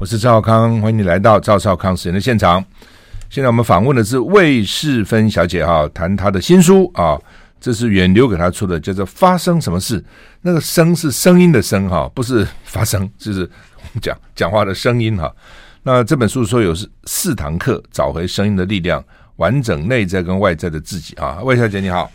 我是赵少康，欢迎你来到赵少康时间的现场。现在我们访问的是魏世芬小姐哈，谈她的新书啊，这是远流给她出的，叫做《发生什么事》。那个“声”是声音的“声”哈，不是发生，就是讲讲话的声音哈。那这本书说有是四堂课，找回声音的力量，完整内在跟外在的自己啊。魏小姐你好。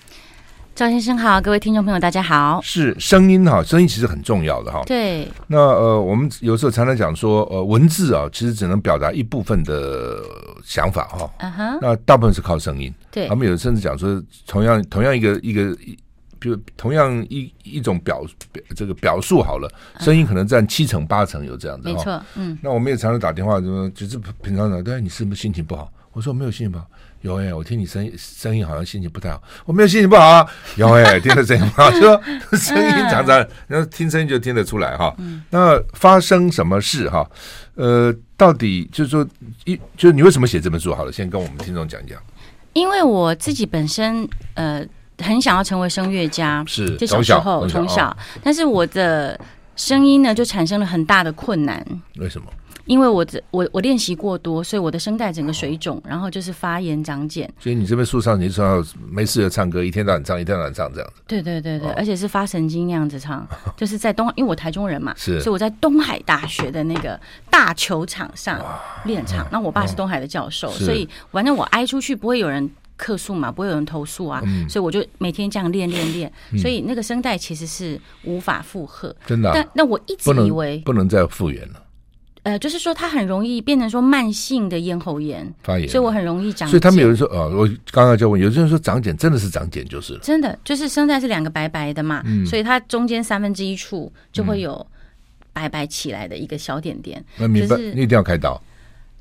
赵先生好，各位听众朋友大家好。是声音哈，声音其实很重要的哈。对。那呃，我们有时候常常讲说，呃，文字啊，其实只能表达一部分的想法哈。嗯哼。那大部分是靠声音。对。他们有甚至讲说，同样同样一个一个，比如同样一一种表表这个表述好了，声音可能占七成八成有这样子。没错。嗯。那我们也常常打电话说，就是平常讲，对，你是不是心情不好？我说我没有心情不好。有哎、欸，我听你声音声音好像心情不太好。我没有心情不好啊。有哎、欸，听得声音不好，就说 声音常常，然后听声音就听得出来哈。那发生什么事哈？呃，到底就是说一，就是你为什么写这本书？好了，先跟我们听众讲讲。因为我自己本身呃很想要成为声乐家，是就小时候从小，小，但是我的声音呢就产生了很大的困难。为什么？因为我这我我练习过多，所以我的声带整个水肿，然后就是发炎长茧。所以你这边树上你说要没事就唱歌，一天到晚唱，一天到晚唱这样子。对对对对，而且是发神经那样子唱，就是在东，因为我台中人嘛，是，所以我在东海大学的那个大球场上练唱。那我爸是东海的教授，所以反正我挨出去不会有人客诉嘛，不会有人投诉啊，所以我就每天这样练练练，所以那个声带其实是无法负荷。真的？但那我一直以为不能再复原了。呃，就是说它很容易变成说慢性的咽喉炎发炎，所以我很容易长。所以他们有人说，哦，我刚刚就问，有些人说长茧真的是长茧就是了，真的就是生在是两个白白的嘛，嗯、所以它中间三分之一处就会有白白起来的一个小点点。那、嗯、明白，你一定要开刀。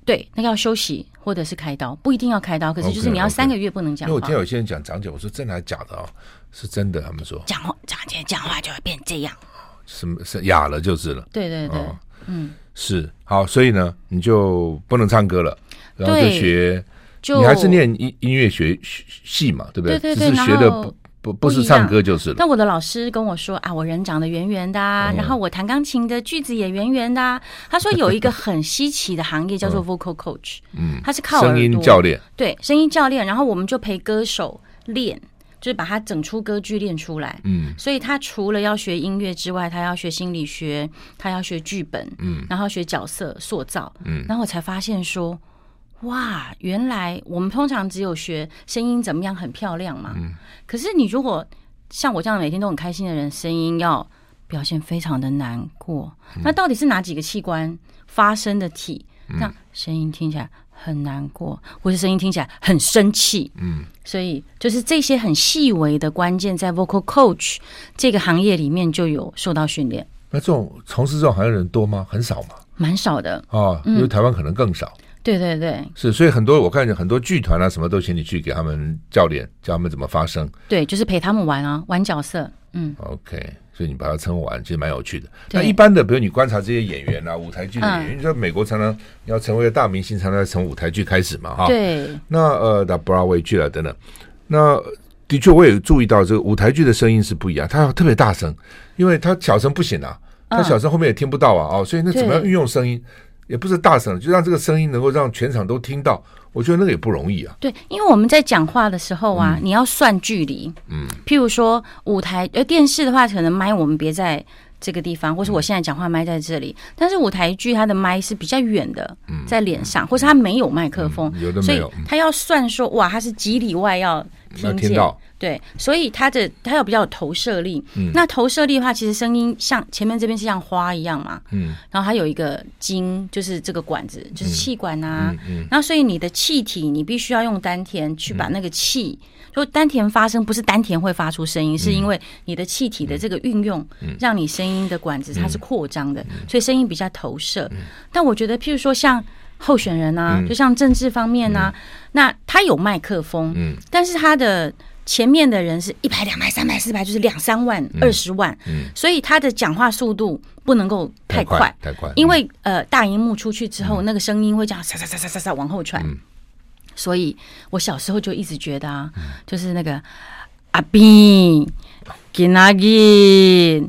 对，那要休息或者是开刀，不一定要开刀，可是就是你要三个月不能讲话。Okay, okay. 因为我听有些人讲长茧，我说真的还是假的啊、哦？是真的，他们说讲话长茧讲话就会变这样，什么是哑了就是了？对对对，哦、嗯。是好，所以呢，你就不能唱歌了，然后就学，就你还是念音音乐学系嘛，对不对？对对对，只是学的不不不是唱歌就是了。那我的老师跟我说啊，我人长得圆圆的，啊，嗯、然后我弹钢琴的句子也圆圆的，啊。他说有一个很稀奇的行业叫做 vocal coach，嗯，他是靠，声音教练，对，声音教练。然后我们就陪歌手练。就是把他整出歌剧练出来，嗯，所以他除了要学音乐之外，他要学心理学，他要学剧本，嗯，然后学角色塑造，嗯，然后我才发现说，哇，原来我们通常只有学声音怎么样很漂亮嘛，嗯，可是你如果像我这样每天都很开心的人，声音要表现非常的难过，那到底是哪几个器官发声的体，让声音听起来很难过，或者声音听起来很生气，嗯，所以就是这些很细微的关键，在 vocal coach 这个行业里面就有受到训练。那这种从事这种行业的人多吗？很少吗？蛮少的啊，因为台湾可能更少。嗯、对对对，是，所以很多我看见很多剧团啊，什么都请你去给他们教练，教他们怎么发声。对，就是陪他们玩啊，玩角色。嗯，OK。所以你把它称完，其实蛮有趣的。那一般的，比如你观察这些演员啊，舞台剧的演员，嗯、你说美国常常要成为大明星，常常从舞台剧开始嘛，哈。对。那呃，那 Broadway 剧啊等等，那的确我也注意到，这个舞台剧的声音是不一样，它要特别大声，因为它小声不行啊，它小声后面也听不到啊，哦，所以那怎么样运用声音？也不是大声，就让这个声音能够让全场都听到。我觉得那个也不容易啊。对，因为我们在讲话的时候啊，嗯、你要算距离。嗯。譬如说舞台呃电视的话，可能麦我们别在这个地方，或是我现在讲话麦在这里。嗯、但是舞台剧它的麦是比较远的，在脸上，嗯、或是它没有麦克风，嗯、有的没有，所以它要算说哇，它是几里外要听见。听到对，所以它的它有比较有投射力。嗯，那投射力的话，其实声音像前面这边是像花一样嘛。嗯，然后它有一个筋，就是这个管子，就是气管啊。嗯，然后、所以你的气体，你必须要用丹田去把那个气，就、嗯、丹田发声，不是丹田会发出声音，嗯、是因为你的气体的这个运用，让你声音的管子它是扩张的，所以声音比较投射。但我觉得，譬如说像候选人啊，就像政治方面啊，那他有麦克风，嗯，但是他的。前面的人是一排、两排、三排、四排，就是两三万、二十万，嗯，所以他的讲话速度不能够太快，太快，因为呃，大荧幕出去之后，那个声音会这样沙沙沙沙沙沙往后传。所以我小时候就一直觉得啊，就是那个阿斌、吉纳吉、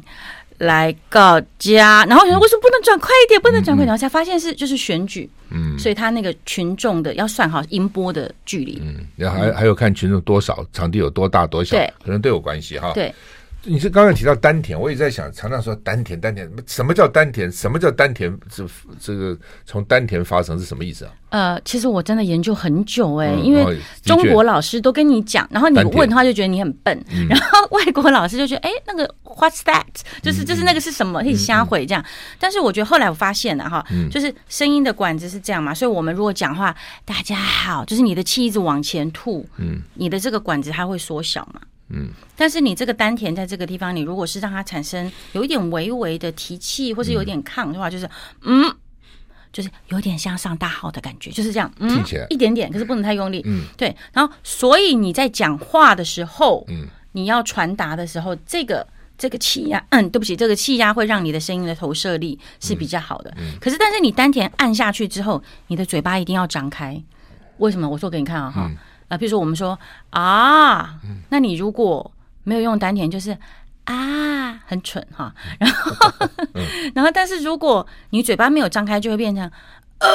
来告家，然后我想说，为什么不能转快一点？不能转快一点，然后才发现是就是选举，嗯，所以他那个群众的要算好音波的距离，嗯，然后还还有看群众多少，场地有多大多小，可能都有关系哈。对，你是刚刚提到丹田，我也在想，常常说丹田，丹田，什么叫丹田？什么叫丹田？这这个从丹田发生是什么意思啊？呃，其实我真的研究很久哎、欸，因为中国老师都跟你讲，然后你问的话就觉得你很笨，然后外国老师就觉得哎，那个 What's that？就是就是那个是什么？可以瞎回这样。但是我觉得后来我发现了哈，就是声音的管子是这样嘛，所以我们如果讲话，大家好，就是你的气一直往前吐，嗯，你的这个管子它会缩小嘛，嗯，但是你这个丹田在这个地方，你如果是让它产生有一点微微的提气，或是有点抗的话，就是嗯。就是有点像上大号的感觉，就是这样，嗯，一点点，可是不能太用力，嗯，对。然后，所以你在讲话的时候，嗯，你要传达的时候，这个这个气压，嗯，对不起，这个气压会让你的声音的投射力是比较好的。嗯，可是，但是你丹田按下去之后，你的嘴巴一定要张开。为什么？我说给你看啊，哈，啊，比如说我们说啊，那你如果没有用丹田，就是。啊，很蠢哈，然后，嗯、然后，但是如果你嘴巴没有张开，就会变成呃，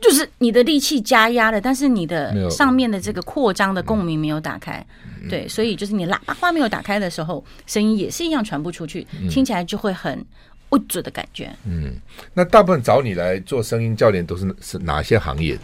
就是你的力气加压了，但是你的上面的这个扩张的共鸣没有打开，嗯、对，所以就是你喇叭花没有打开的时候，声音也是一样传不出去，嗯、听起来就会很无助的感觉。嗯，那大部分找你来做声音教练都是是哪些行业的？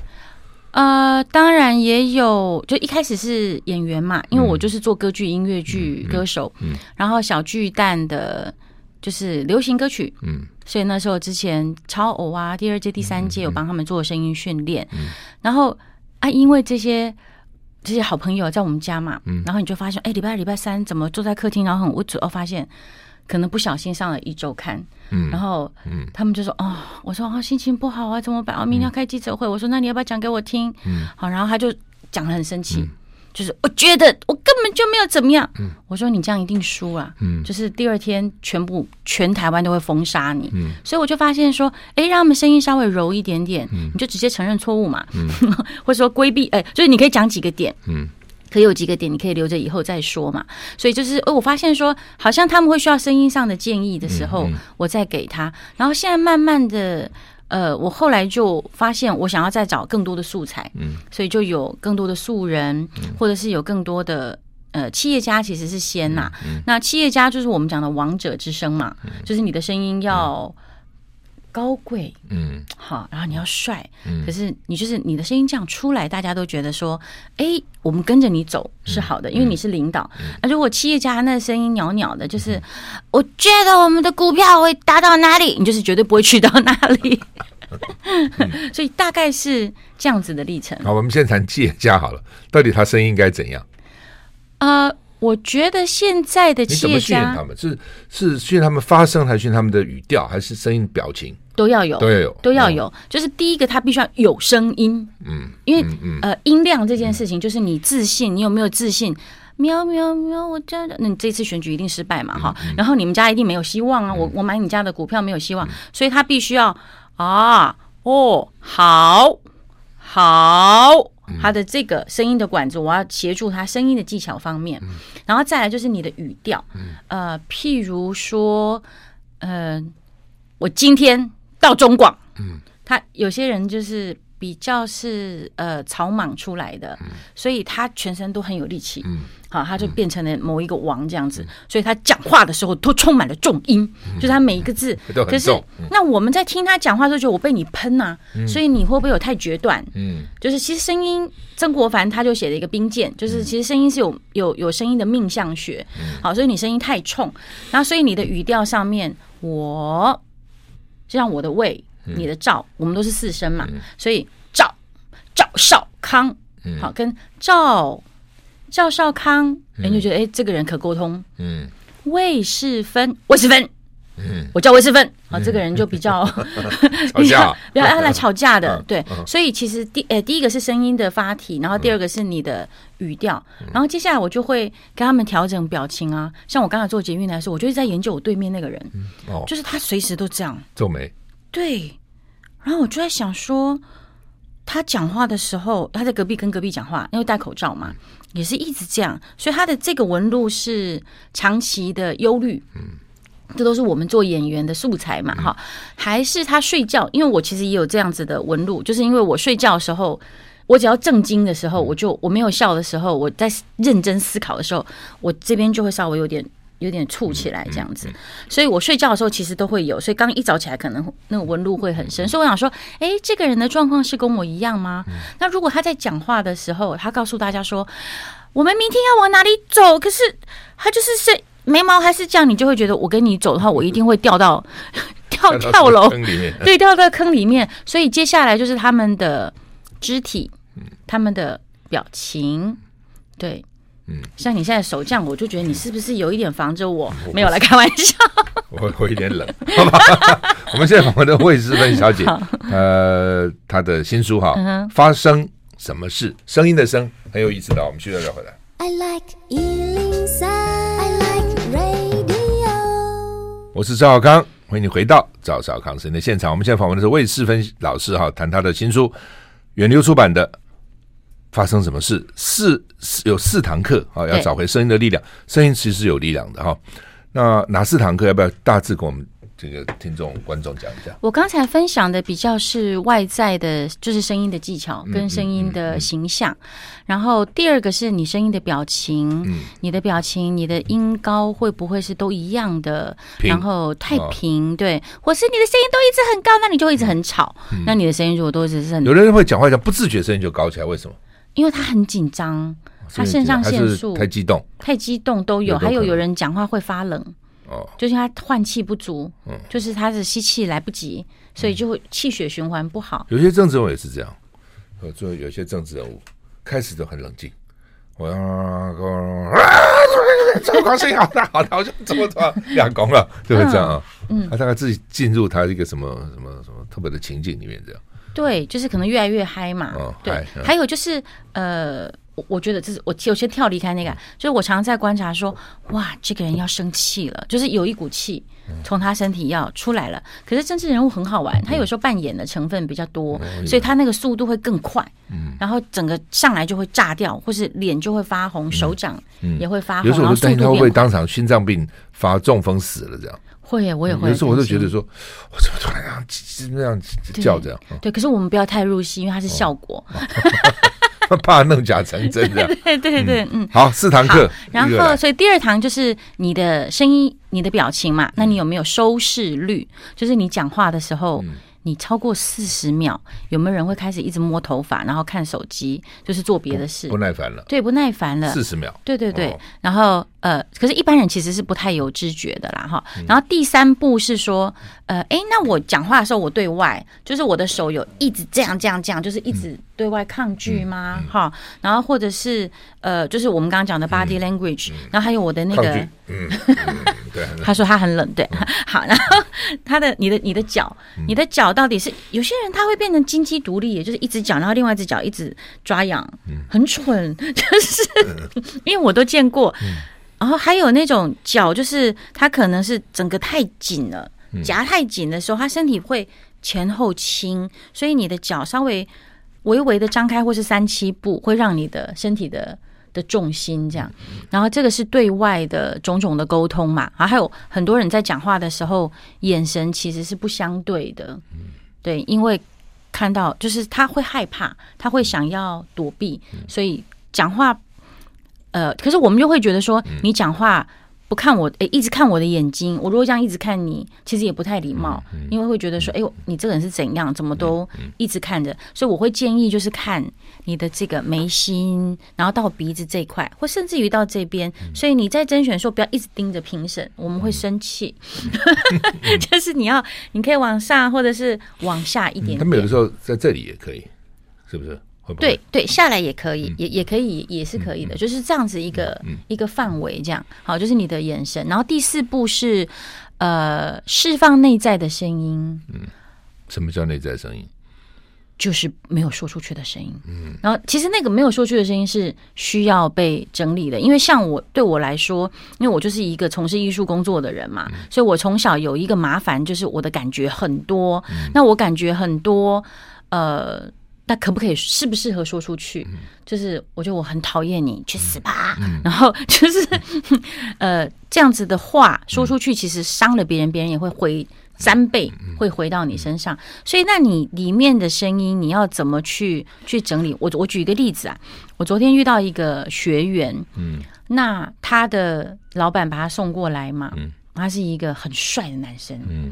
呃，当然也有，就一开始是演员嘛，因为我就是做歌剧、音乐剧歌手，嗯，然后小巨蛋的，就是流行歌曲，嗯，所以那时候之前超偶啊，第二届、第三届有帮他们做声音训练，嗯，然后啊，因为这些这些好朋友在我们家嘛，嗯，然后你就发现，哎，礼拜二、礼拜三怎么坐在客厅，然后很无助，哦，发现。可能不小心上了一周刊，嗯，然后，嗯，他们就说，哦，我说啊，心情不好啊，怎么办？我明天要开记者会，我说那你要不要讲给我听？嗯，好，然后他就讲的很生气，就是我觉得我根本就没有怎么样，嗯，我说你这样一定输啊，嗯，就是第二天全部全台湾都会封杀你，嗯，所以我就发现说，哎，让他们声音稍微柔一点点，嗯，你就直接承认错误嘛，嗯，或者说规避，哎，就是你可以讲几个点，嗯。可以有几个点，你可以留着以后再说嘛。所以就是，哦我发现说，好像他们会需要声音上的建议的时候，嗯嗯、我再给他。然后现在慢慢的，呃，我后来就发现，我想要再找更多的素材，嗯，所以就有更多的素人，嗯、或者是有更多的呃企业家，其实是先呐。嗯嗯、那企业家就是我们讲的王者之声嘛，嗯、就是你的声音要。高贵，嗯，好，然后你要帅，嗯，可是你就是你的声音这样出来，大家都觉得说，哎，我们跟着你走是好的，因为你是领导。那如果企业家那声音袅袅的，就是我觉得我们的股票会达到哪里，你就是绝对不会去到哪里。所以大概是这样子的历程。好，我们现在谈企业家好了，到底他声音应该怎样？呃。我觉得现在的企业家，你怎么训练他们？是是训练他们发声，还是训练他们的语调，还是声音表情？都要有，都要有，都要有。就是第一个，他必须要有声音。嗯，因为呃，音量这件事情，就是你自信，你有没有自信？喵喵喵！我家的，那你这次选举一定失败嘛？哈，然后你们家一定没有希望啊！我我买你家的股票没有希望，所以他必须要啊哦，好好。他的这个声音的管子，我要协助他声音的技巧方面，然后再来就是你的语调，呃，譬如说，呃，我今天到中广，嗯。他有些人就是。比较是呃草莽出来的，嗯、所以他全身都很有力气，嗯，好，他就变成了某一个王这样子，嗯、所以他讲话的时候都充满了重音，嗯、就是他每一个字，嗯、可是、嗯、那我们在听他讲话的时候，就我被你喷呐、啊，嗯、所以你会不会有太决断？嗯，就是其实声音，曾国藩他就写了一个兵谏，就是其实声音是有有有声音的命相学，嗯、好，所以你声音太冲，然后所以你的语调上面，我就像我的胃。你的赵，我们都是四声嘛，嗯、所以赵赵少康，嗯、好跟赵赵少康，人就觉得哎，这个人可沟通。嗯，魏世芬，魏世芬，嗯，我叫魏世芬，好、嗯，这个人就比较 比较比较爱来吵架的，对。所以其实第呃第一个是声音的发体，然后第二个是你的语调，然后接下来我就会跟他们调整表情啊。像我刚才做捷运来说，我就是在研究我对面那个人，哦，就是他随时都这样。皱眉。对，然后我就在想说，他讲话的时候，他在隔壁跟隔壁讲话，因为戴口罩嘛，也是一直这样，所以他的这个纹路是长期的忧虑，嗯，这都是我们做演员的素材嘛，哈、嗯，还是他睡觉？因为我其实也有这样子的纹路，就是因为我睡觉的时候，我只要正经的时候，我就我没有笑的时候，我在认真思考的时候，我这边就会稍微有点有点蹙起来这样子，所以我睡觉的时候其实都会有，所以刚一早起来可能那个纹路会很深，所以我想说，哎，这个人的状况是跟我一样吗？那如果他在讲话的时候，他告诉大家说，我们明天要往哪里走，可是他就是是。眉毛还是这样，你就会觉得我跟你走的话，我一定会掉到 跳跳楼，对，掉到坑里面。所以接下来就是他们的肢体，他们的表情，对，嗯，像你现在手这样，我就觉得你是不是有一点防着我？没有来开玩笑，我我有点冷，好吧？我们现在访问的魏诗芬小姐，呃，她的新书哈，发生什么事？声音的声很有意思的，我们继续聊回来。I like 103, I like radio 我是赵小康，欢迎你回到赵少康时间的现场。我们现在访问的是魏诗芬老师哈，谈他的新书，远流出版的《发生什么事》四有四堂课啊，要找回声音的力量。声音其实是有力量的哈。那哪四堂课？要不要大致跟我们？这个听众观众讲一下，我刚才分享的比较是外在的，就是声音的技巧跟声音的形象。嗯嗯嗯、然后第二个是你声音的表情，嗯、你的表情，你的音高会不会是都一样的？然后太平，哦、对，或是你的声音都一直很高，那你就会一直很吵。嗯、那你的声音如果都一直是很，有的人会讲话讲不自觉声音就高起来，为什么？因为他很紧张，他肾上腺素太激动，太激动都有。有还有有人讲话会发冷。哦，就是他换气不足，嗯，就是他的吸气来不及，所以就会气血循环不好。有些政治人物也是这样，呃，就有些政治人物开始都很冷静，我要啊，赵光声音好大好大，我就怎么怎么两公了，就会这样啊，嗯，他大概自己进入他一个什么什么什么特别的情境里面这样。对，就是可能越来越嗨嘛，对，还有就是呃。我觉得这是我我先跳离开那个，就是我常常在观察说，哇，这个人要生气了，就是有一股气从他身体要出来了。可是政治人物很好玩，他有时候扮演的成分比较多，所以他那个速度会更快，然后整个上来就会炸掉，或是脸就会发红，手掌也会发红。有时候我就担心他会不会当场心脏病发中风死了这样。会耶，我也会。有时候我就觉得说，我怎么突然这样这样叫这样？对，可是我们不要太入戏，因为它是效果。怕弄假成真的，对对对，嗯，好，四堂课，然后所以第二堂就是你的声音、你的表情嘛，那你有没有收视率？就是你讲话的时候，你超过四十秒，有没有人会开始一直摸头发，然后看手机，就是做别的事，不耐烦了？对，不耐烦了，四十秒，对对对，然后呃，可是一般人其实是不太有知觉的啦，哈。然后第三步是说，呃，哎，那我讲话的时候，我对外就是我的手有一直这样这样这样，就是一直。对外抗拒吗？哈，然后或者是呃，就是我们刚刚讲的 body language，然后还有我的那个，嗯，对，他说他很冷，对，好，然后他的你的你的脚，你的脚到底是有些人他会变成金鸡独立，也就是一只脚，然后另外一只脚一直抓痒，很蠢，就是因为我都见过，然后还有那种脚，就是他可能是整个太紧了，夹太紧的时候，他身体会前后倾，所以你的脚稍微。微微的张开或是三七步，会让你的身体的的重心这样。然后这个是对外的种种的沟通嘛。然后还有很多人在讲话的时候，眼神其实是不相对的。对，因为看到就是他会害怕，他会想要躲避，所以讲话。呃，可是我们就会觉得说，你讲话。不看我，哎，一直看我的眼睛。我如果这样一直看你，其实也不太礼貌，因为会觉得说，哎呦，你这个人是怎样，怎么都一直看着。所以我会建议，就是看你的这个眉心，然后到鼻子这一块，或甚至于到这边。所以你在甄选的时候，不要一直盯着评审，我们会生气。嗯、就是你要，你可以往上，或者是往下一点点。他们有的时候在这里也可以，是不是？对对，下来也可以，也也可以，也是可以的，就是这样子一个一个范围，这样好，就是你的眼神。然后第四步是呃，释放内在的声音。嗯，什么叫内在声音？就是没有说出去的声音。嗯，然后其实那个没有说出去的声音是需要被整理的，因为像我对我来说，因为我就是一个从事艺术工作的人嘛，所以我从小有一个麻烦，就是我的感觉很多。那我感觉很多，呃。那可不可以适不适合说出去？嗯、就是我觉得我很讨厌你，去死吧！嗯、然后就是、嗯、呃这样子的话说出去，其实伤了别人，别人也会回三倍，会回到你身上。所以，那你里面的声音，你要怎么去去整理？我我举一个例子啊，我昨天遇到一个学员，嗯，那他的老板把他送过来嘛，嗯，他是一个很帅的男生，嗯。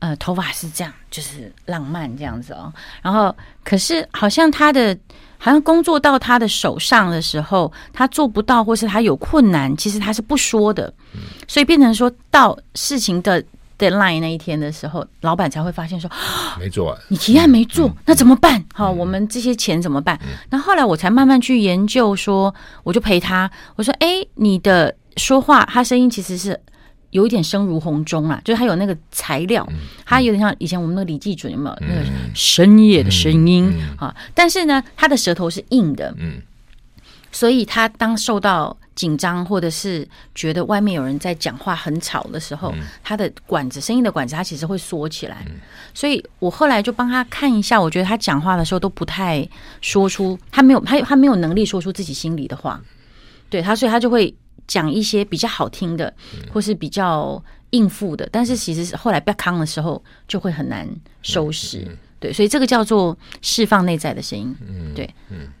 呃，头发是这样，就是浪漫这样子哦。然后，可是好像他的，好像工作到他的手上的时候，他做不到，或是他有困难，其实他是不说的。所以变成说到事情的 deadline 那一天的时候，老板才会发现说，没做完，你提案没做，那怎么办？好，我们这些钱怎么办？那后来我才慢慢去研究，说，我就陪他，我说，哎，你的说话，他声音其实是。有一点声如洪钟啊，就是它有那个材料，它有点像以前我们那个李济准有没有那个深夜的声音啊？但是呢，他的舌头是硬的，嗯，所以他当受到紧张或者是觉得外面有人在讲话很吵的时候，他的管子声音的管子，它其实会缩起来。所以我后来就帮他看一下，我觉得他讲话的时候都不太说出，他没有他他没有能力说出自己心里的话，对他，所以他就会。讲一些比较好听的，或是比较应付的，但是其实后来被康的时候就会很难收拾，对，所以这个叫做释放内在的声音，对，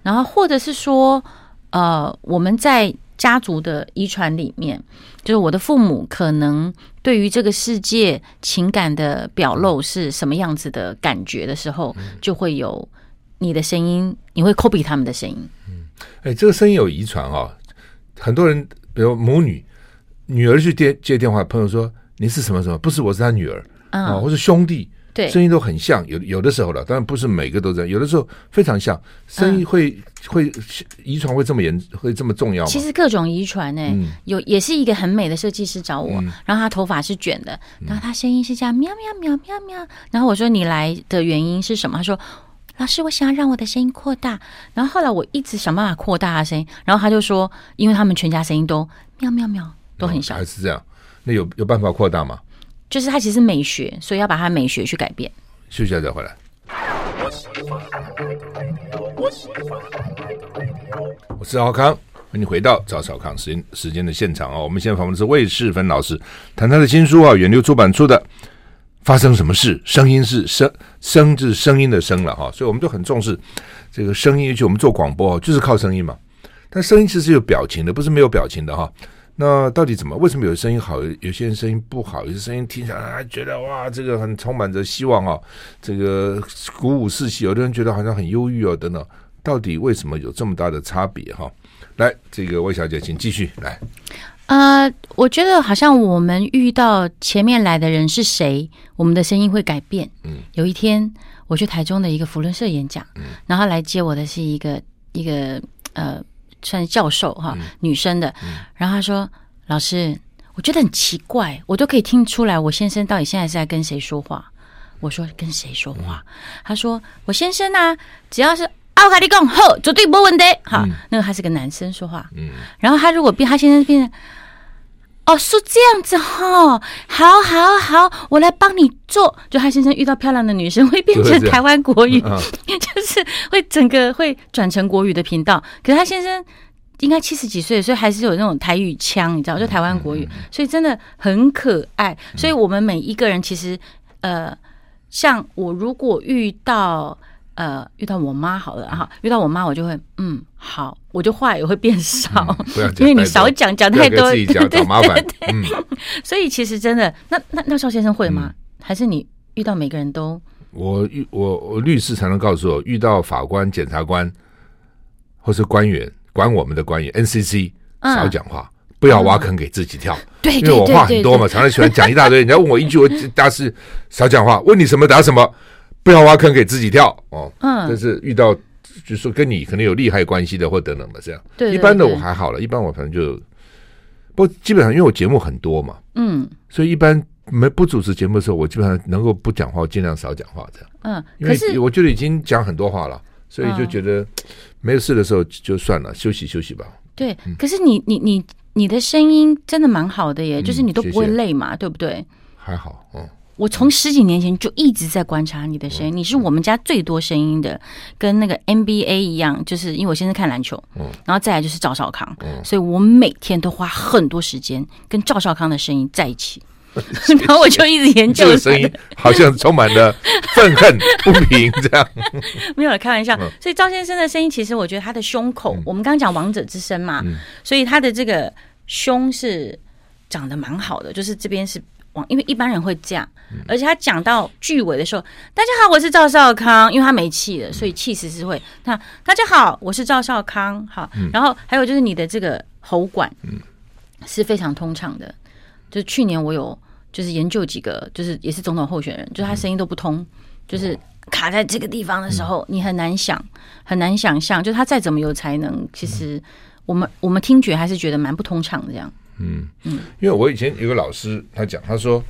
然后或者是说，呃，我们在家族的遗传里面，就是我的父母可能对于这个世界情感的表露是什么样子的感觉的时候，就会有你的声音，你会 copy 他们的声音，嗯，哎，这个声音有遗传啊，很多人。比如母女，女儿去接接电话，朋友说你是什么什么？不是，我是他女儿啊，或是兄弟，对，声音都很像。有有的时候了，当然不是每个都这样，有的时候非常像。声音会会遗传会这么严，会这么重要吗？其实各种遗传呢，有也是一个很美的设计师找我，然后他头发是卷的，然后他声音是这样喵喵喵喵喵。然后我说你来的原因是什么？他说老师，我想要让我的声音扩大。然后后来我一直想办法扩大他声音，然后他就说，因为他们全家声音都喵喵喵都很小，还是这样？那有有办法扩大吗？就是他其实美学，所以要把他美学去改变。休息一下再回来。我是赵少康，欢迎回到赵少康时间时间的现场啊！我们现在访问的是魏世芬老师，谈他的新书啊，远流出版出的。发生什么事？声音是声声，就是声音的声了哈，所以我们都很重视这个声音。尤其我们做广播就是靠声音嘛。但声音其实是有表情的，不是没有表情的哈。那到底怎么？为什么有声音好，有些人声音不好？有些声音听起来觉得哇，这个很充满着希望啊，这个鼓舞士气。有的人觉得好像很忧郁哦，等等。到底为什么有这么大的差别哈？来，这个魏小姐，请继续来。呃，我觉得好像我们遇到前面来的人是谁，我们的声音会改变。嗯，有一天我去台中的一个扶轮社演讲，嗯，然后来接我的是一个一个呃，算是教授哈，女生的。然后她说：“老师，我觉得很奇怪，我都可以听出来，我先生到底现在是在跟谁说话。”我说：“跟谁说话？”他说：“我先生呢，只要是。”奥卡利贡好，绝对没问题。好，那个他是个男生说话。嗯，然后他如果变，他现在变成哦，是这样子哈，好好好，我来帮你做。就他先生遇到漂亮的女生会变成台湾国语，就是会整个会转成国语的频道。可是他先生应该七十几岁，所以还是有那种台语腔，你知道，就台湾国语，所以真的很可爱。所以我们每一个人其实，呃，像我如果遇到。呃，遇到我妈好了哈，遇到我妈我就会嗯好，我就话也会变少，嗯、因为你少讲讲太多，对对对，麻烦。嗯、所以其实真的，那那那邵先生会吗？嗯、还是你遇到每个人都？我遇我我律师常常告诉我，遇到法官、检察官或是官员管我们的官员，NCC 少讲话，嗯、不要挖坑给自己跳。对、嗯，因为我话很多嘛，常常喜欢讲一大堆。人家问我一句，我答是少讲话，问你什么答什么。不要挖坑给自己跳哦。嗯，但是遇到就是说跟你可能有利害关系的或等等的这样。对，对，对，一般的我还好了，一般我反正就不基本上因为我节目很多嘛，嗯，所以一般没不主持节目的时候，我基本上能够不讲话，我尽量少讲话这样。嗯，因为我觉得已经讲很多话了，所以就觉得没有事的时候就算了，休息休息吧。对，可是你你你你的声音真的蛮好的耶，就是你都不会累嘛，对不对？还好，嗯。我从十几年前就一直在观察你的声音，你是我们家最多声音的，跟那个 NBA 一样，就是因为我现在看篮球，嗯。然后再来就是赵少康，所以我每天都花很多时间跟赵少康的声音在一起，然后我就一直研究。这个声音好像充满了愤恨不平，这样。没有了，开玩笑。所以赵先生的声音，其实我觉得他的胸口，我们刚刚讲王者之声嘛，所以他的这个胸是长得蛮好的，就是这边是。因为一般人会这样，而且他讲到句尾的时候，大家好，我是赵少康，因为他没气了，所以气势是会。那大家好，我是赵少康，好，然后还有就是你的这个喉管，是非常通畅的。就是去年我有就是研究几个，就是也是总统候选人，就是他声音都不通，就是卡在这个地方的时候，你很难想，很难想象，就他再怎么有才能，其实我们我们听觉还是觉得蛮不通畅的这样。嗯嗯，因为我以前有个老师，他讲，他说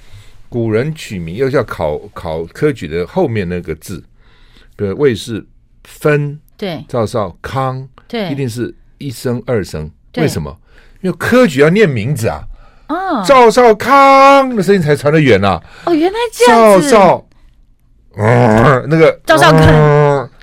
古人取名要叫考考科举的后面那个字，比如魏氏分，对，赵少康，对，一定是一声二声，为什么？因为科举要念名字啊，哦，赵少康的声音才传得远呐。哦，原来这样子。赵少，嗯，那个赵少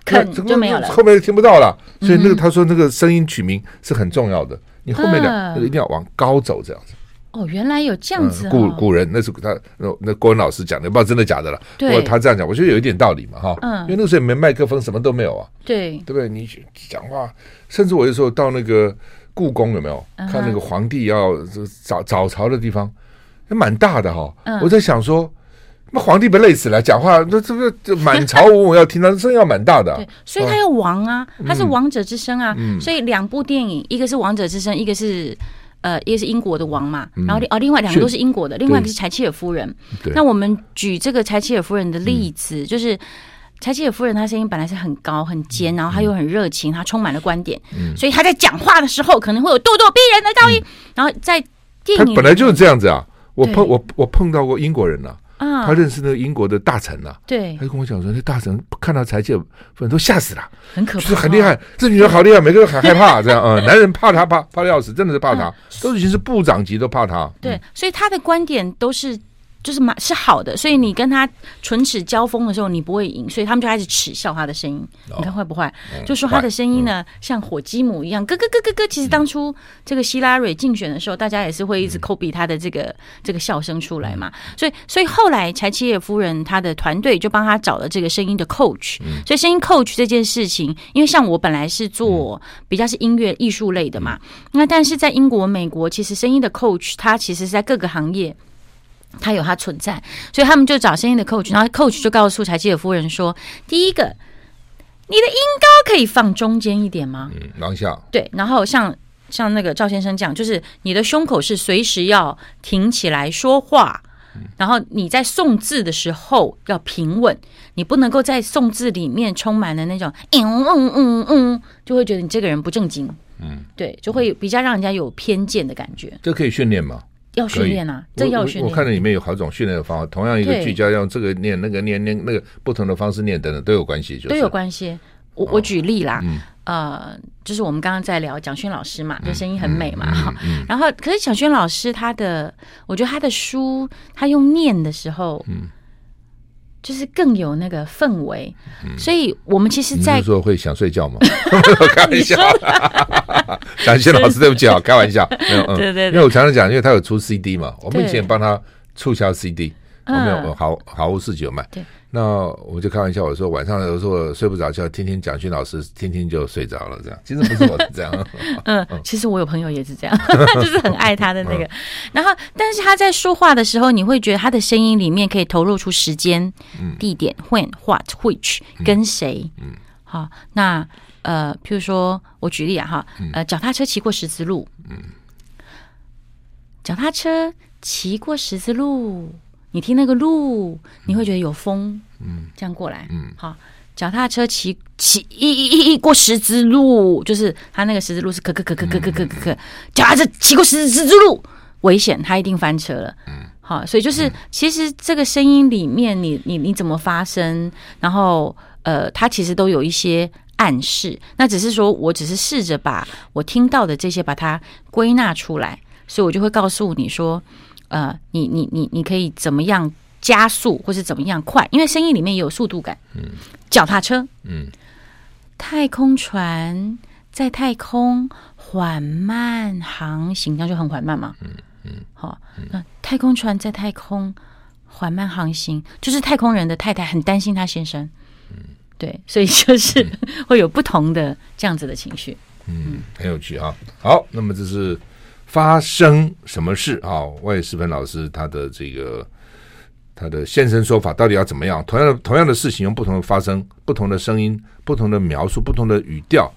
肯肯就没有了，后面就听不到了。所以那个他说那个声音取名是很重要的。你后面两个一定要往高走，这样子。哦，原来有这样子。古古人那是他那那郭文老师讲的，不知道真的假的了。不过他这样讲，我觉得有一点道理嘛，哈。嗯。因为那个时候没麦克风，什么都没有啊。对。对不对？你讲话，甚至我有时候到那个故宫有没有看那个皇帝要早早朝的地方，也蛮大的哈。我在想说。那皇帝被累死了，讲话那这个这满朝文武要听，他声音要蛮大的。对，所以他要王啊，他是王者之声啊。所以两部电影，一个是王者之声，一个是呃，一个是英国的王嘛。然后哦，另外两个都是英国的，另外一个是柴契尔夫人。那我们举这个柴契尔夫人的例子，就是柴契尔夫人她声音本来是很高很尖，然后她又很热情，她充满了观点，所以她在讲话的时候可能会有咄咄逼人的高音。然后在电影，本来就是这样子啊。我碰我我碰到过英国人了。啊，他认识那个英国的大臣呐，对，他就跟我讲说，那大臣看到柴夫人都吓死了，很可怕，就是很厉害，这女人好厉害，每个人很害怕，这样啊，男人怕她怕怕的要死，真的是怕她，都已经是部长级都怕她。对，所以他的观点都是。就是蛮是好的，所以你跟他唇齿交锋的时候，你不会赢，所以他们就开始耻笑他的声音。你看坏不会？就说他的声音呢，像火鸡母一样，咯咯咯咯咯。其实当初这个希拉蕊竞选的时候，大家也是会一直 copy 他的这个这个笑声出来嘛。所以，所以后来柴契尔夫人她的团队就帮他找了这个声音的 coach。所以，声音 coach 这件事情，因为像我本来是做比较是音乐艺术类的嘛，那但是在英国、美国，其实声音的 coach 他其实是在各个行业。他有他存在，所以他们就找相应的 coach，然后 coach 就告诉柴契尔夫人说：“第一个，你的音高可以放中间一点吗？嗯，往下。对，然后像像那个赵先生讲，就是你的胸口是随时要挺起来说话，然后你在送字的时候要平稳，你不能够在送字里面充满了那种嗯嗯嗯嗯，就会觉得你这个人不正经。嗯，对，就会比较让人家有偏见的感觉。这可以训练吗？”要训练啊，这要训练。我看到里面有好几种训练的方法，同样一个聚焦用这个念，那个念念那个不同的方式念，等等都有关系，就是，都有关系。我我举例啦，呃，就是我们刚刚在聊蒋勋老师嘛，就声音很美嘛，哈。然后，可是蒋勋老师他的，我觉得他的书，他用念的时候，嗯。就是更有那个氛围，所以我们其实，在你说会想睡觉吗？开玩笑，感谢 老师，对不起啊，开玩笑，没有，嗯，对对，因为我常常讲，因为他有出 CD 嘛，我们以前帮他促销 CD，我们有好好物市集有卖。那我就开玩笑，我说晚上有时候睡不着觉，听听蒋勋老师，听听就睡着了。这样其实不是我是这样。嗯，其实我有朋友也是这样，就是很爱他的那个。然后，但是他在说话的时候，你会觉得他的声音里面可以投入出时间、地点、when、what、which 跟谁。嗯。好，那呃，譬如说我举例啊，哈，呃，脚踏车骑过十字路。嗯。脚踏车骑过十字路。你听那个路，你会觉得有风，嗯，这样过来，嗯，好，脚踏车骑骑一一一一过十字路，就是它那个十字路是可可可可可可可可可，脚踏车骑过十字十字路，危险，它一定翻车了，嗯，好，所以就是其实这个声音里面你，你你你怎么发声，然后呃，它其实都有一些暗示，那只是说我只是试着把我听到的这些把它归纳出来，所以我就会告诉你说。呃，你你你你可以怎么样加速或是怎么样快，因为声音里面也有速度感。嗯，脚踏车，嗯，太空船在太空缓慢航行，那就很缓慢嘛。嗯嗯，好，那太空船在太空缓慢航行，就是太空人的太太很担心他先生。嗯，对，所以就是会有不同的这样子的情绪。嗯，很有趣啊。好，那么这是发生什么事啊？魏世芬老师他的这个他的现身说法到底要怎么样？同样的同样的事情用不同的发声、不同的声音、不同的描述、不同的语调，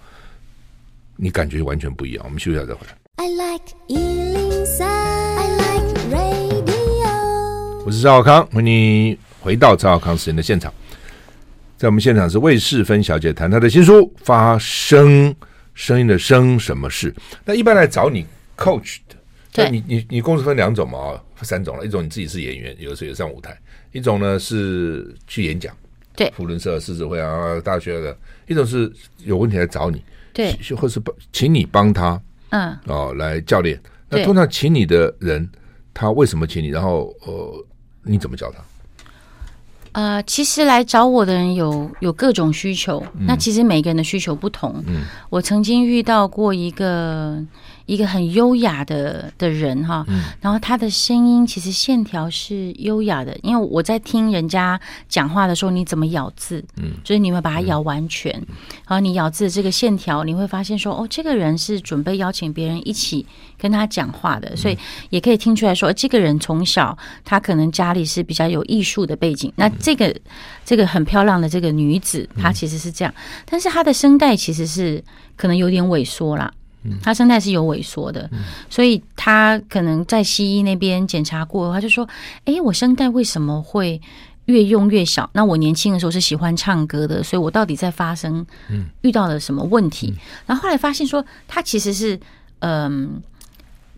你感觉完全不一样。我们休息一下再回来。I like 103, I like radio。我是赵少康，欢迎你回到赵少康时间的现场。在我们现场是魏世芬小姐谈她的新书《发生》。声音的声什么事？那一般来找你 coach 的，对，你你你公司分两种嘛，三种了。一种你自己是演员，有的时候也上舞台；一种呢是去演讲，对，普伦社、狮子会啊、大学的；一种是有问题来找你，对，或是帮请你帮他，嗯，哦，来教练。那通常请你的人，他为什么请你？然后呃，你怎么教他？呃，其实来找我的人有有各种需求，嗯、那其实每个人的需求不同。嗯，我曾经遇到过一个。一个很优雅的的人哈，嗯、然后他的声音其实线条是优雅的，因为我在听人家讲话的时候，你怎么咬字，嗯，就是你会把它咬完全，嗯、然后你咬字的这个线条，你会发现说，哦，这个人是准备邀请别人一起跟他讲话的，所以也可以听出来说，这个人从小他可能家里是比较有艺术的背景，那这个这个很漂亮的这个女子，她其实是这样，但是她的声带其实是可能有点萎缩啦。他声带是有萎缩的，嗯、所以他可能在西医那边检查过，他就说：“哎，我声带为什么会越用越小？那我年轻的时候是喜欢唱歌的，所以我到底在发生，遇到了什么问题？”嗯、然后后来发现说，他其实是嗯、呃，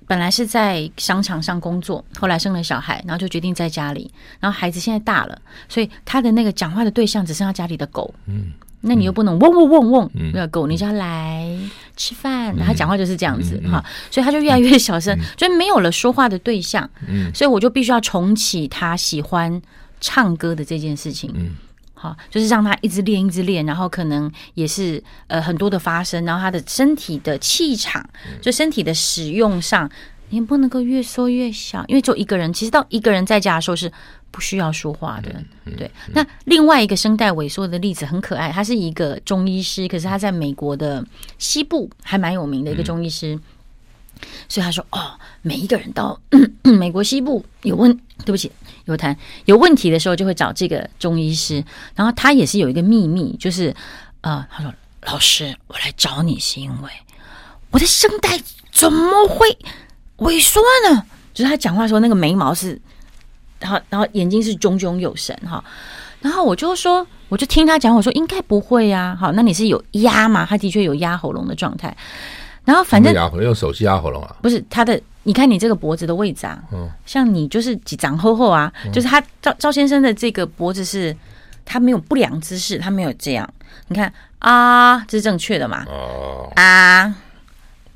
本来是在商场上工作，后来生了小孩，然后就决定在家里，然后孩子现在大了，所以他的那个讲话的对象只剩下家里的狗。嗯。那你又不能嗡嗡嗡嗡，那个狗，你叫它来吃饭，然后讲话就是这样子哈，所以他就越来越小声，所以没有了说话的对象，所以我就必须要重启他喜欢唱歌的这件事情，好，就是让他一直练，一直练，然后可能也是呃很多的发生，然后他的身体的气场，就身体的使用上，你不能够越缩越小，因为就一个人，其实到一个人在家的时候是。不需要说话的，对。那另外一个声带萎缩的例子很可爱，他是一个中医师，可是他在美国的西部还蛮有名的一个中医师，所以他说：“哦，每一个人到 美国西部有问，对不起，有谈有问题的时候，就会找这个中医师。然后他也是有一个秘密，就是呃，他说：‘老师，我来找你是因为我的声带怎么会萎缩呢？’就是他讲话的时候，那个眉毛是。”然后，然后眼睛是炯炯有神哈。然后我就说，我就听他讲，我说应该不会呀。好，那你是有压嘛？他的确有压喉咙的状态。然后反正压喉，用手机压喉咙啊？不是他的，你看你这个脖子的位置啊，嗯，像你就是几长厚厚啊，嗯、就是他赵赵先生的这个脖子是，他没有不良姿势，他没有这样。你看啊，这是正确的嘛？哦啊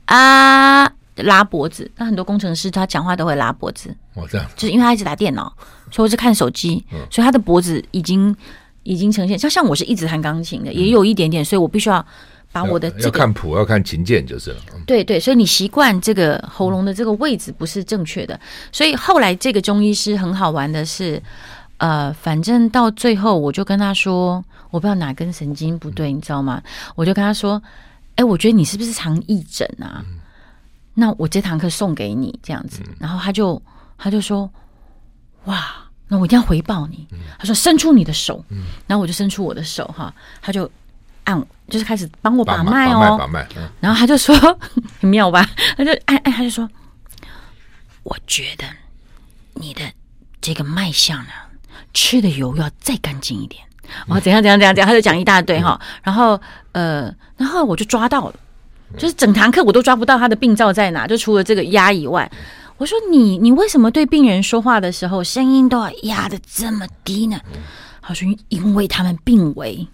啊。拉脖子，那很多工程师他讲话都会拉脖子。哦，这样，就是因为他一直打电脑，所以我是看手机，嗯、所以他的脖子已经已经呈现。像像我是一直弹钢琴的，也有一点点，所以我必须要把我的、这个、要看谱，要看琴键，就是了。对对，所以你习惯这个喉咙的这个位置不是正确的，所以后来这个中医师很好玩的是，呃，反正到最后我就跟他说，我不知道哪根神经不对，你知道吗？我就跟他说，哎，我觉得你是不是常义诊啊？嗯那我这堂课送给你这样子，然后他就他就说，哇，那我一定要回报你。他说伸出你的手，然后我就伸出我的手哈，他就按，就是开始帮我把脉哦，把脉，然后他就说 很妙吧，他就按按，他就说，我觉得你的这个脉象呢，吃的油要再干净一点，然后怎样怎样怎样怎样，他就讲一大堆哈，然后呃，然后我就抓到了。就是整堂课我都抓不到他的病灶在哪，就除了这个压以外，我说你你为什么对病人说话的时候声音都要压的这么低呢？他说因为他们病危，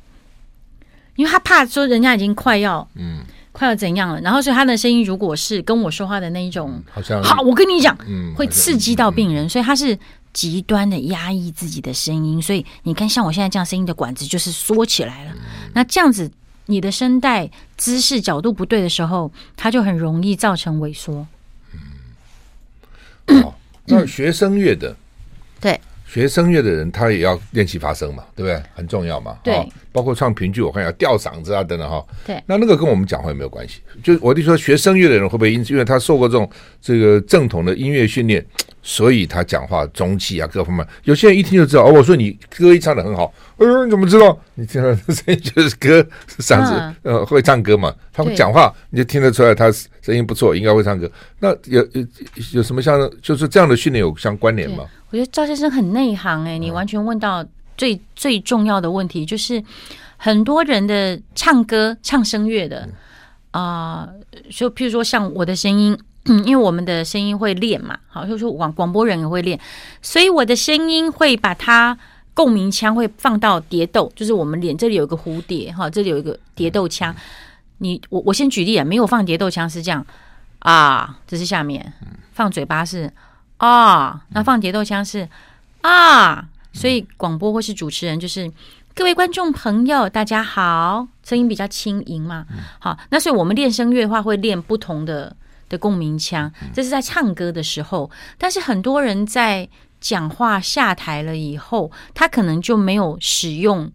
因为他怕说人家已经快要嗯快要怎样了？然后所以他的声音如果是跟我说话的那一种，好像好，我跟你讲，嗯，会刺激到病人，所以他是极端的压抑自己的声音。所以你看，像我现在这样声音的管子就是缩起来了。那这样子，你的声带姿势角度不对的时候，它就很容易造成萎缩。嗯，好，那学声乐的，学声乐的人，他也要练习发声嘛，对不对？很重要嘛。对，包括唱评剧，我看要吊嗓子啊，等等哈。对，那那个跟我们讲话有没有关系？就我就说，学声乐的人会不会因，因为他受过这种这个正统的音乐训练，所以他讲话中气啊，各方面，有些人一听就知道。哦，我说你歌一唱的很好，哎呦，你怎么知道？你听他的声音就是歌嗓子，嗯、呃，会唱歌嘛？他会讲话，你就听得出来他声音不错，应该会唱歌。那有有有什么像就是这样的训练有相关联吗？我觉得赵先生很内行哎、欸，你完全问到最、嗯、最重要的问题，就是很多人的唱歌唱声乐的啊、就譬如说像我的声音，因为我们的声音会练嘛，好，就是广广播人也会练，所以我的声音会把它共鸣腔会放到蝶窦，就是我们脸这里有一个蝴蝶哈，这里有一个蝶窦腔。你我我先举例啊，没有放蝶豆腔是这样啊，这是下面放嘴巴是。啊，那放蝶豆腔是啊，所以广播或是主持人就是各位观众朋友，大家好，声音比较轻盈嘛。好，那所以我们练声乐的话，会练不同的的共鸣腔，这是在唱歌的时候。但是很多人在讲话下台了以后，他可能就没有使用。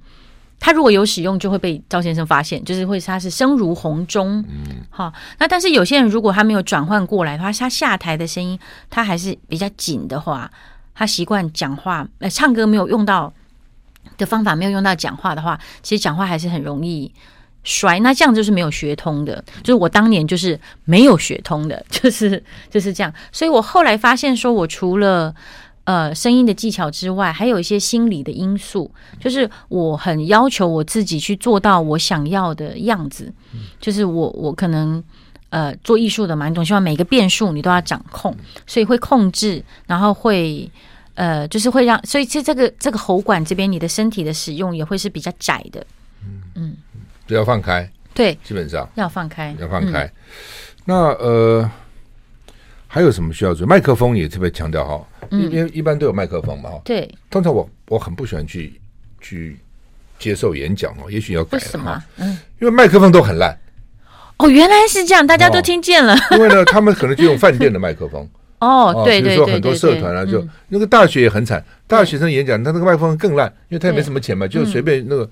他如果有使用，就会被赵先生发现，就是会他是声如洪钟，嗯，好。那但是有些人如果他没有转换过来的话，他下台的声音他还是比较紧的话，他习惯讲话，呃，唱歌没有用到的方法，没有用到讲话的话，其实讲话还是很容易摔。那这样就是没有学通的，就是我当年就是没有学通的，就是就是这样。所以我后来发现，说我除了呃，声音的技巧之外，还有一些心理的因素，就是我很要求我自己去做到我想要的样子。就是我我可能呃做艺术的嘛，你总希望每个变数你都要掌控，所以会控制，然后会呃就是会让，所以其实这个这个喉管这边，你的身体的使用也会是比较窄的。嗯嗯，就要放开，对，基本上要放开，要放开。嗯、那呃。还有什么需要注意？麦克风也特别强调哈，因为一般都有麦克风嘛。对，通常我我很不喜欢去去接受演讲哦，也许要改了。为什么？嗯，因为麦克风都很烂。哦，原来是这样，大家都听见了。因为呢，他们可能就用饭店的麦克风。哦，对对对对。比如说很多社团啊，就那个大学也很惨，大学生演讲，他那个麦克风更烂，因为他也没什么钱嘛，就随便那个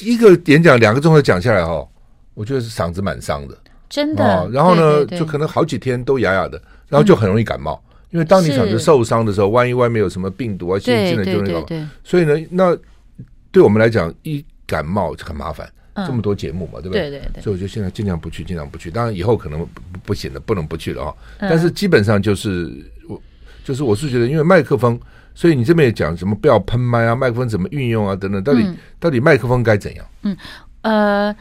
一个演讲两个钟头讲下来哈，我觉得是嗓子蛮伤的。真的、哦，然后呢，对对对，就可能好几天都哑哑的，然后就很容易感冒。嗯、因为当你嗓子受伤的时候，万一外面有什么病毒啊，新进的就容易感冒。所以呢，那对我们来讲，一感冒就很麻烦。嗯、这么多节目嘛，对不对？对对对。所以我就现在尽量不去，尽量不去。当然以后可能不不行了，不能不去了啊、哦。但是基本上就是我，就是我是觉得，因为麦克风，所以你这边也讲什么不要喷麦啊，麦克风怎么运用啊，等等，到底、嗯、到底麦克风该怎样？嗯，呃。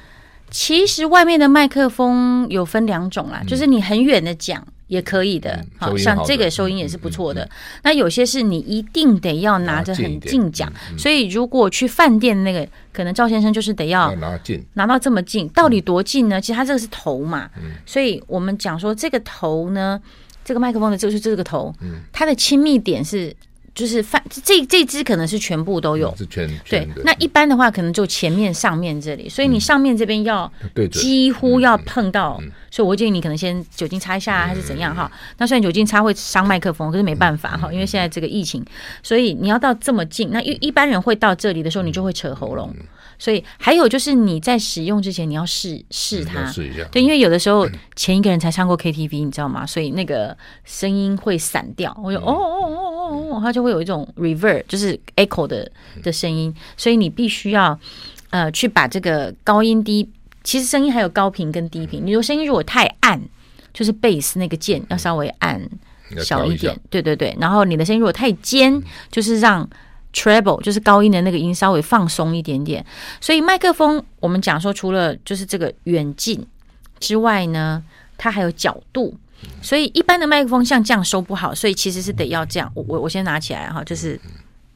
其实外面的麦克风有分两种啦，嗯、就是你很远的讲也可以的，嗯、好，好像这个收音也是不错的。那有些是你一定得要拿着很近讲，所以如果去饭店那个，可能赵先生就是得要拿近，拿到这么近，到底多近呢？其实他这个是头嘛，嗯、所以我们讲说这个头呢，这个麦克风的就是这个头，嗯、它的亲密点是。就是放这这只可能是全部都有，是全对。那一般的话，可能就前面上面这里，所以你上面这边要几乎要碰到，所以我会建议你可能先酒精擦一下还是怎样哈。那虽然酒精擦会伤麦克风，可是没办法哈，因为现在这个疫情，所以你要到这么近。那一一般人会到这里的时候，你就会扯喉咙。所以还有就是你在使用之前，你要试试它，试一下。对，因为有的时候前一个人才唱过 KTV，你知道吗？所以那个声音会散掉。我就哦哦哦哦哦，他就会有一种 reverb，就是 echo 的的声音。所以你必须要呃去把这个高音低，其实声音还有高频跟低频。你说声音如果太暗，就是 bass 那个键要稍微按小一点。对对对，然后你的声音如果太尖，就是让。Treble 就是高音的那个音稍微放松一点点，所以麦克风我们讲说，除了就是这个远近之外呢，它还有角度，所以一般的麦克风像这样收不好，所以其实是得要这样。我我我先拿起来哈，就是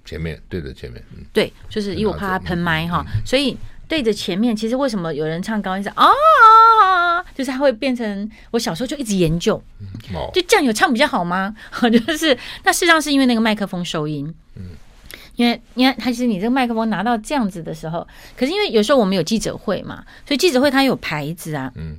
前面对着前面，对，就是因为我怕它喷麦哈，所以对着前面。其实为什么有人唱高音是啊？就是它会变成我小时候就一直研究，就这样有唱比较好吗？就是那事实上是因为那个麦克风收音，嗯，因为你看，其实你这个麦克风拿到这样子的时候，可是因为有时候我们有记者会嘛，所以记者会它有牌子啊，嗯，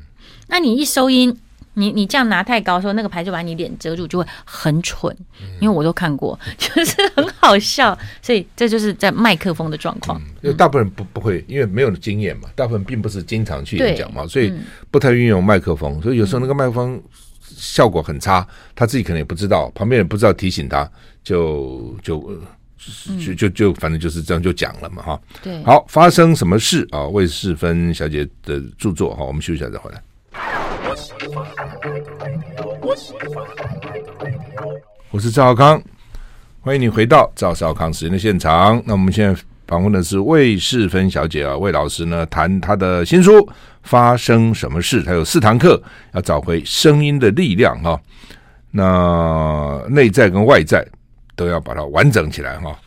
那你一收音。你你这样拿太高，的时候那个牌就把你脸遮住，就会很蠢。因为我都看过，就是很好笑。所以这就是在麦克风的状况。因为大部分人不不会，因为没有经验嘛，大部分并不是经常去演讲嘛，所以不太运用麦克风。所以有时候那个麦克风效果很差，他自己可能也不知道，旁边也不知道提醒他，就就就就就反正就是这样就讲了嘛哈。对，好，发生什么事啊？魏世芬小姐的著作哈，我们休息一下再回来。我是赵少康，欢迎你回到赵少康时间的现场。那我们现在访问的是魏世芬小姐啊，魏老师呢谈她的新书《发生什么事》，她有四堂课要找回声音的力量哈。那内在跟外在都要把它完整起来哈。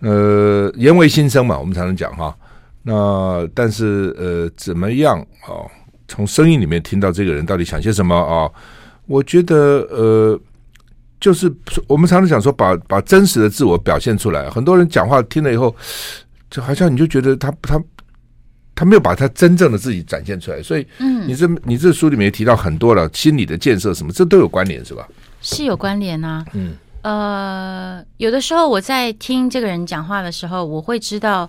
呃，言为心声嘛，我们才能讲哈。那但是呃，怎么样啊？从声音里面听到这个人到底想些什么啊？我觉得呃，就是我们常常讲说把，把把真实的自我表现出来。很多人讲话听了以后，就好像你就觉得他他他没有把他真正的自己展现出来。所以，嗯，你这你这书里面也提到很多了，心理的建设什么，这都有关联是吧？是有关联啊。嗯，呃，有的时候我在听这个人讲话的时候，我会知道。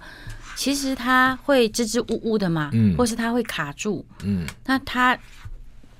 其实他会支支吾吾的嘛，嗯，或是他会卡住，嗯，那他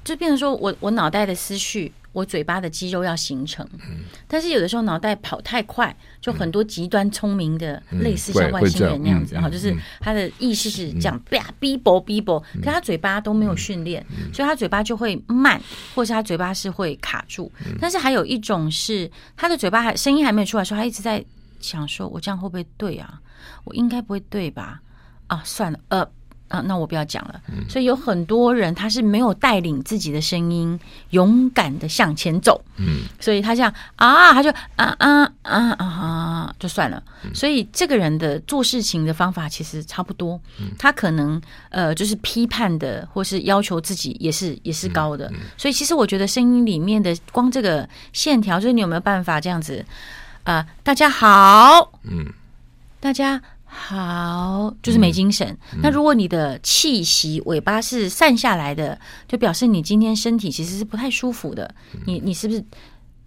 就变成说我我脑袋的思绪，我嘴巴的肌肉要形成，嗯，但是有的时候脑袋跑太快，就很多极端聪明的，类似像外星人那样子，然后就是他的意识是这样，啪，哔啵哔啵，可他嘴巴都没有训练，所以他嘴巴就会慢，或是他嘴巴是会卡住。但是还有一种是他的嘴巴还声音还没有出来，说他一直在想说，我这样会不会对啊？我应该不会对吧？啊，算了，呃，啊，那我不要讲了。嗯、所以有很多人他是没有带领自己的声音勇敢的向前走，嗯，所以他这样啊，他就啊啊啊啊，就算了。嗯、所以这个人的做事情的方法其实差不多，嗯、他可能呃就是批判的或是要求自己也是也是高的。所以其实我觉得声音里面的光这个线条，就是你有没有办法这样子啊、呃？大家好，嗯。大家好，就是没精神。嗯、那如果你的气息尾巴是散下来的，就表示你今天身体其实是不太舒服的。嗯、你你是不是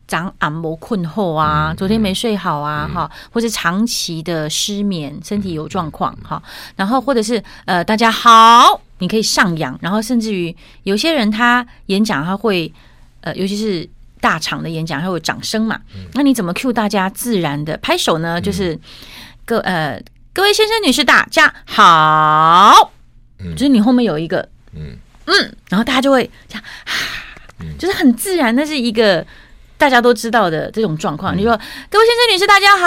长按摩困后啊？嗯、昨天没睡好啊？哈、嗯，或者长期的失眠，身体有状况哈。然后或者是呃，大家好，你可以上扬，然后甚至于有些人他演讲他会呃，尤其是大场的演讲，他会有掌声嘛。嗯、那你怎么 cue 大家自然的拍手呢？就是。嗯各呃，各位先生女士，大家好。嗯，就是你后面有一个嗯嗯，然后大家就会这样，嗯，就是很自然，那是一个大家都知道的这种状况。嗯、你说，各位先生女士，大家好，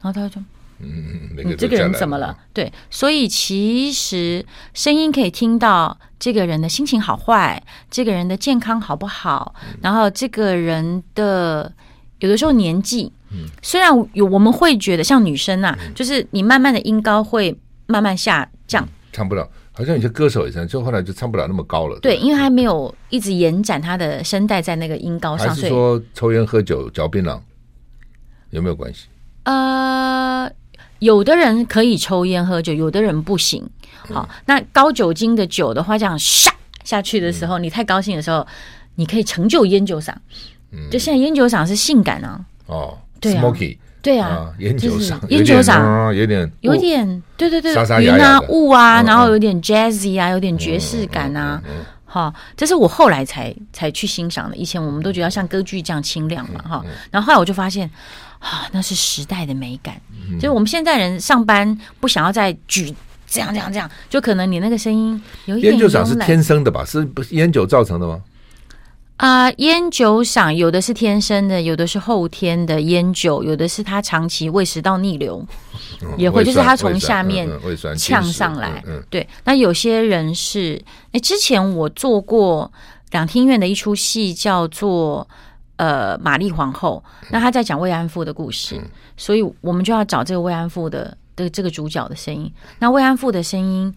然后他就嗯，你这个人怎么了？对，所以其实声音可以听到这个人的心情好坏，这个人的健康好不好，然后这个人的有的时候年纪。嗯，虽然有我们会觉得像女生啊，嗯、就是你慢慢的音高会慢慢下降，嗯、唱不了，好像有些歌手也这样，就后来就唱不了那么高了。对，因为他没有一直延展他的声带在那个音高上。还是说抽烟喝酒嚼槟榔有没有关系？呃，有的人可以抽烟喝酒，有的人不行。好，嗯、那高酒精的酒的话，这样下下去的时候，嗯、你太高兴的时候，你可以成就烟酒嗓。嗯，就现在烟酒嗓是性感啊。哦。对啊，对啊，烟酒嗓，烟酒嗓有点，有点，对对对，云啊雾啊，然后有点 jazzy 啊，有点爵士感啊，哈，这是我后来才才去欣赏的。以前我们都觉得像歌剧这样清亮嘛，哈，然后后来我就发现，啊，那是时代的美感。就是我们现在人上班不想要再举这样这样这样，就可能你那个声音有一点。烟酒嗓是天生的吧？是不是烟酒造成的吗？啊，烟酒嗓有的是天生的，有的是后天的烟酒，有的是他长期胃食道逆流，也会就是他从下面呛上来。对，那有些人是，哎，之前我做过两厅院的一出戏，叫做呃《玛丽皇后》，那他在讲慰安妇的故事，所以我们就要找这个慰安妇的的这个主角的声音。那慰安妇的声音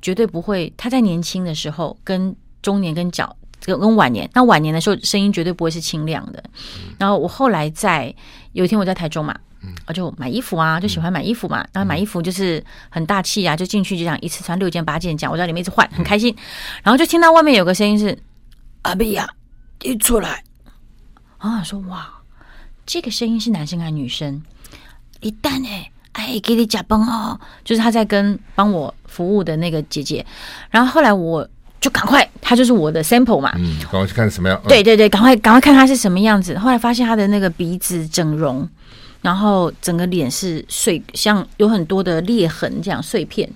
绝对不会。他在年轻的时候，跟中年、跟角、跟跟晚年，那晚年的时候声音绝对不会是清亮的。然后我后来在有一天我在台中嘛，我就买衣服啊，就喜欢买衣服嘛。然后买衣服就是很大气啊，就进去就这样一次穿六件八件这样，我在里面一直换，很开心。然后就听到外面有个声音是阿碧呀，一出来啊，说哇，这个声音是男生还是女生？一旦哎。哎，给你加班哦，就是他在跟帮我服务的那个姐姐，然后后来我就赶快，他就是我的 sample 嘛，嗯，赶快去看什么样？对对对，赶快赶快看他是什么样子。后来发现他的那个鼻子整容，然后整个脸是碎，像有很多的裂痕这样碎片，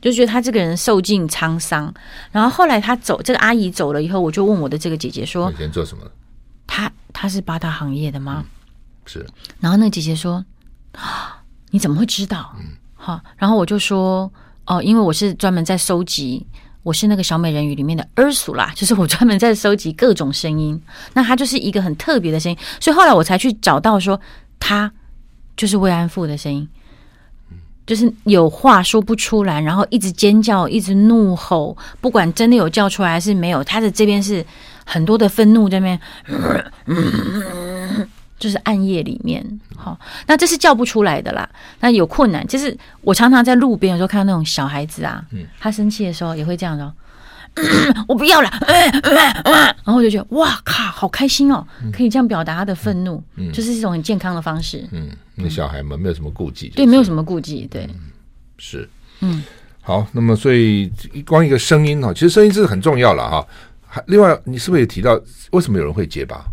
就觉得他这个人受尽沧桑。然后后来他走，这个阿姨走了以后，我就问我的这个姐姐说：“以前做什么？他他是八大行业的吗？”是。然后那个姐姐说。你怎么会知道？嗯，好，然后我就说哦，因为我是专门在收集，我是那个小美人鱼里面的 Ursula，就是我专门在收集各种声音。那它就是一个很特别的声音，所以后来我才去找到说，它就是慰安妇的声音，就是有话说不出来，然后一直尖叫，一直怒吼，不管真的有叫出来还是没有，他的这边是很多的愤怒这边。就是暗夜里面，好，那这是叫不出来的啦。那有困难，就是我常常在路边有时候看到那种小孩子啊，他生气的时候也会这样说：“ 我不要了。”然后我就觉得哇靠，好开心哦，可以这样表达他的愤怒，就是一种很健康的方式。嗯，那小孩们没有什么顾忌，对，没有什么顾忌，对，是，嗯，好，那么所以光一个声音哈，其实声音这是很重要了哈。还另外，你是不是也提到为什么有人会结巴？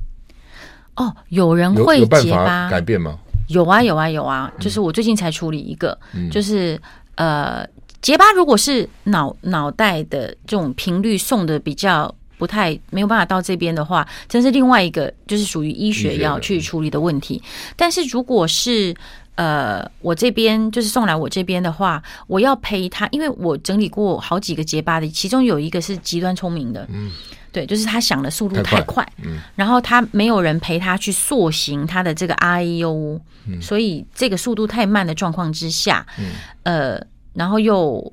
哦，有人会结巴改变吗？有啊，有啊，有啊，就是我最近才处理一个，嗯、就是呃，结巴如果是脑脑袋的这种频率送的比较不太没有办法到这边的话，这是另外一个就是属于医学要去处理的问题。但是如果是呃，我这边就是送来我这边的话，我要陪他，因为我整理过好几个结巴的，其中有一个是极端聪明的，嗯。对，就是他想的速度太快，太快。嗯，然后他没有人陪他去塑形他的这个 I U，嗯，所以这个速度太慢的状况之下，嗯，呃，然后又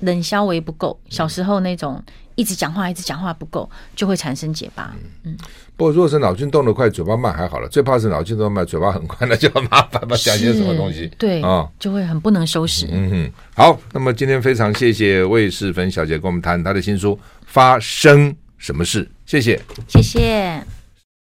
冷消维不够，小时候那种一直讲话一直讲话不够，就会产生结巴。嗯，不过如果是脑筋动得快，嘴巴慢还好了，最怕是脑筋动得慢，嘴巴很快，那就很麻烦吧，讲些什么东西，对啊，哦，就会很不能收拾。嗯哼，好，那么今天非常谢谢魏世芬小姐跟我们谈她的新书。发生什么事？谢谢，谢谢。